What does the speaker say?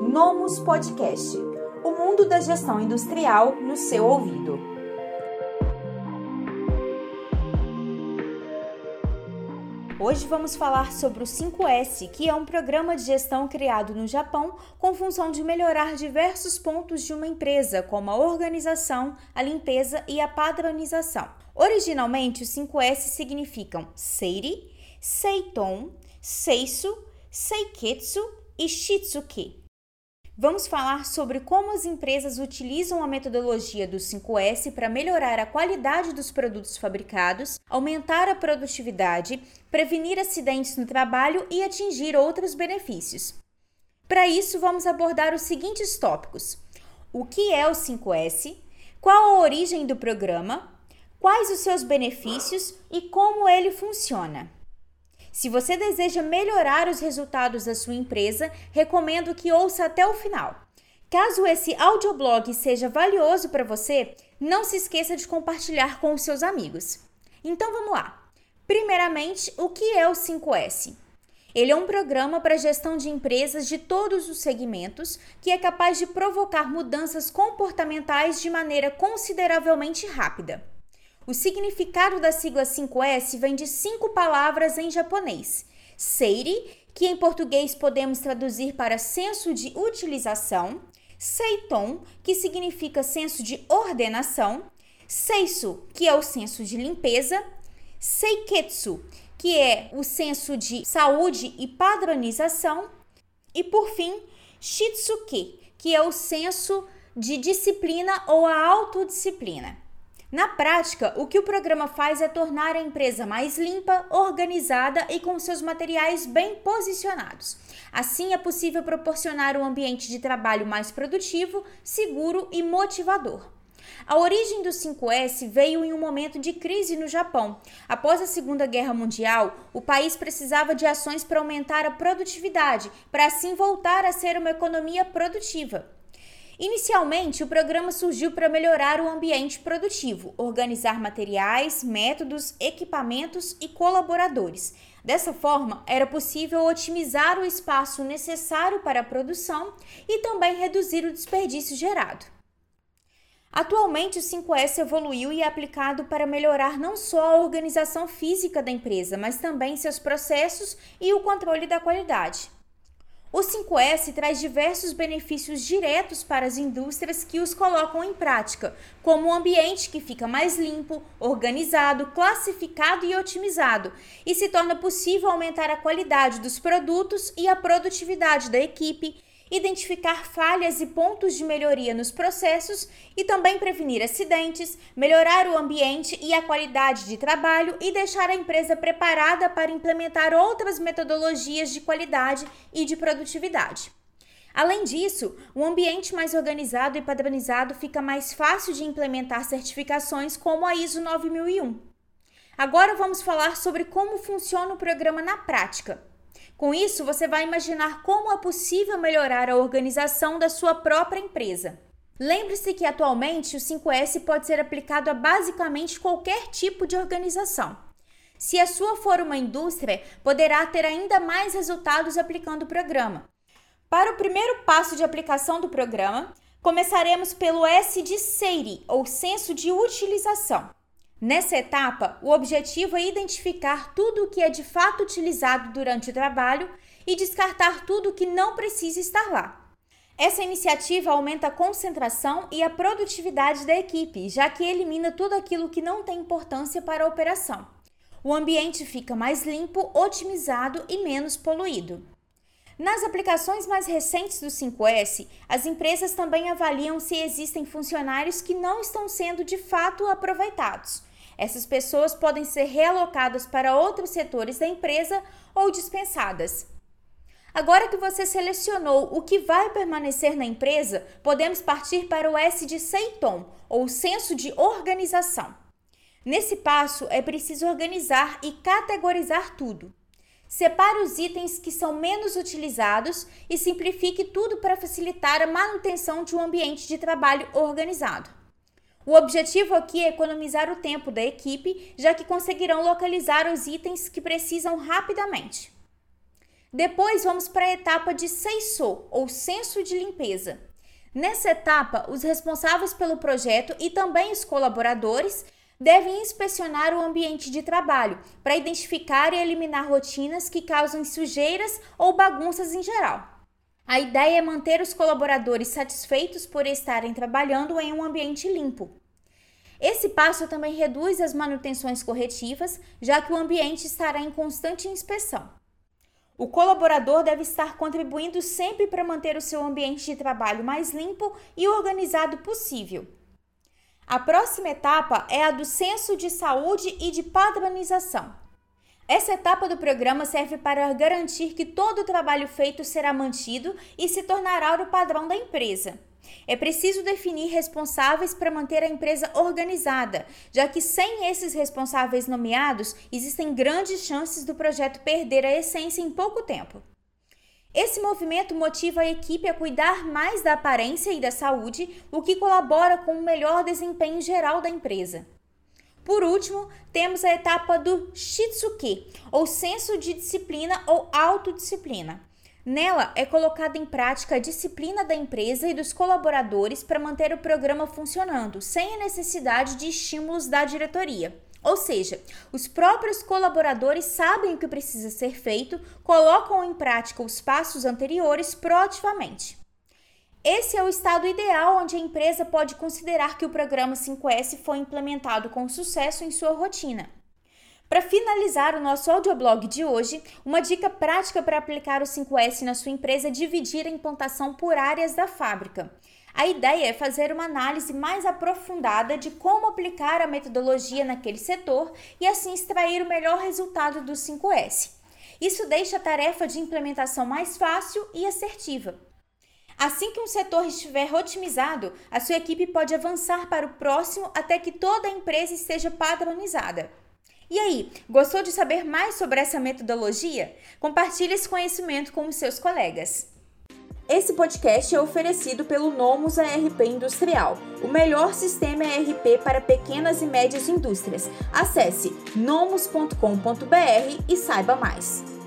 Nomus Podcast o mundo da gestão industrial no seu ouvido. Hoje vamos falar sobre o 5S, que é um programa de gestão criado no Japão com função de melhorar diversos pontos de uma empresa, como a organização, a limpeza e a padronização. Originalmente, os 5S significam Seiri, Seiton, Seisu, Seiketsu e Shitsuki. Vamos falar sobre como as empresas utilizam a metodologia do 5S para melhorar a qualidade dos produtos fabricados, aumentar a produtividade, prevenir acidentes no trabalho e atingir outros benefícios. Para isso, vamos abordar os seguintes tópicos: o que é o 5S, qual a origem do programa, quais os seus benefícios e como ele funciona. Se você deseja melhorar os resultados da sua empresa, recomendo que ouça até o final. Caso esse audioblog seja valioso para você, não se esqueça de compartilhar com os seus amigos. Então vamos lá. Primeiramente, o que é o 5S? Ele é um programa para gestão de empresas de todos os segmentos que é capaz de provocar mudanças comportamentais de maneira consideravelmente rápida. O significado da sigla 5S vem de cinco palavras em japonês: Seiri, que em português podemos traduzir para senso de utilização, Seiton, que significa senso de ordenação, Seisu, que é o senso de limpeza, Seiketsu, que é o senso de saúde e padronização, e por fim, Shitsuki, que é o senso de disciplina ou a autodisciplina. Na prática, o que o programa faz é tornar a empresa mais limpa, organizada e com seus materiais bem posicionados. Assim, é possível proporcionar um ambiente de trabalho mais produtivo, seguro e motivador. A origem do 5S veio em um momento de crise no Japão. Após a Segunda Guerra Mundial, o país precisava de ações para aumentar a produtividade, para assim voltar a ser uma economia produtiva. Inicialmente, o programa surgiu para melhorar o ambiente produtivo, organizar materiais, métodos, equipamentos e colaboradores. Dessa forma, era possível otimizar o espaço necessário para a produção e também reduzir o desperdício gerado. Atualmente, o 5S evoluiu e é aplicado para melhorar não só a organização física da empresa, mas também seus processos e o controle da qualidade. O 5S traz diversos benefícios diretos para as indústrias que os colocam em prática, como um ambiente que fica mais limpo, organizado, classificado e otimizado, e se torna possível aumentar a qualidade dos produtos e a produtividade da equipe identificar falhas e pontos de melhoria nos processos e também prevenir acidentes, melhorar o ambiente e a qualidade de trabalho e deixar a empresa preparada para implementar outras metodologias de qualidade e de produtividade. Além disso, um ambiente mais organizado e padronizado fica mais fácil de implementar certificações como a ISO 9001. Agora vamos falar sobre como funciona o programa na prática. Com isso, você vai imaginar como é possível melhorar a organização da sua própria empresa. Lembre-se que atualmente o 5S pode ser aplicado a basicamente qualquer tipo de organização. Se a sua for uma indústria, poderá ter ainda mais resultados aplicando o programa. Para o primeiro passo de aplicação do programa, começaremos pelo S de SEIRI, ou senso de utilização. Nessa etapa, o objetivo é identificar tudo o que é de fato utilizado durante o trabalho e descartar tudo o que não precisa estar lá. Essa iniciativa aumenta a concentração e a produtividade da equipe, já que elimina tudo aquilo que não tem importância para a operação. O ambiente fica mais limpo, otimizado e menos poluído. Nas aplicações mais recentes do 5S, as empresas também avaliam se existem funcionários que não estão sendo de fato aproveitados essas pessoas podem ser realocadas para outros setores da empresa ou dispensadas. Agora que você selecionou o que vai permanecer na empresa, podemos partir para o S de Seiton, ou senso de organização. Nesse passo, é preciso organizar e categorizar tudo. Separe os itens que são menos utilizados e simplifique tudo para facilitar a manutenção de um ambiente de trabalho organizado. O objetivo aqui é economizar o tempo da equipe, já que conseguirão localizar os itens que precisam rapidamente. Depois vamos para a etapa de Seiso, ou Censo de Limpeza. Nessa etapa, os responsáveis pelo projeto e também os colaboradores devem inspecionar o ambiente de trabalho para identificar e eliminar rotinas que causam sujeiras ou bagunças em geral. A ideia é manter os colaboradores satisfeitos por estarem trabalhando em um ambiente limpo. Esse passo também reduz as manutenções corretivas, já que o ambiente estará em constante inspeção. O colaborador deve estar contribuindo sempre para manter o seu ambiente de trabalho mais limpo e organizado possível. A próxima etapa é a do censo de saúde e de padronização. Essa etapa do programa serve para garantir que todo o trabalho feito será mantido e se tornará o padrão da empresa. É preciso definir responsáveis para manter a empresa organizada, já que sem esses responsáveis nomeados, existem grandes chances do projeto perder a essência em pouco tempo. Esse movimento motiva a equipe a cuidar mais da aparência e da saúde, o que colabora com o melhor desempenho geral da empresa. Por último, temos a etapa do Shitsuke, ou senso de disciplina ou autodisciplina. Nela é colocada em prática a disciplina da empresa e dos colaboradores para manter o programa funcionando, sem a necessidade de estímulos da diretoria. Ou seja, os próprios colaboradores sabem o que precisa ser feito, colocam em prática os passos anteriores proativamente. Esse é o estado ideal onde a empresa pode considerar que o programa 5S foi implementado com sucesso em sua rotina. Para finalizar o nosso audioblog de hoje, uma dica prática para aplicar o 5S na sua empresa é dividir a implantação por áreas da fábrica. A ideia é fazer uma análise mais aprofundada de como aplicar a metodologia naquele setor e assim extrair o melhor resultado do 5S. Isso deixa a tarefa de implementação mais fácil e assertiva. Assim que um setor estiver otimizado, a sua equipe pode avançar para o próximo até que toda a empresa esteja padronizada. E aí, gostou de saber mais sobre essa metodologia? Compartilhe esse conhecimento com os seus colegas. Esse podcast é oferecido pelo Nomus ARP Industrial, o melhor sistema ERP para pequenas e médias indústrias. Acesse nomus.com.br e saiba mais.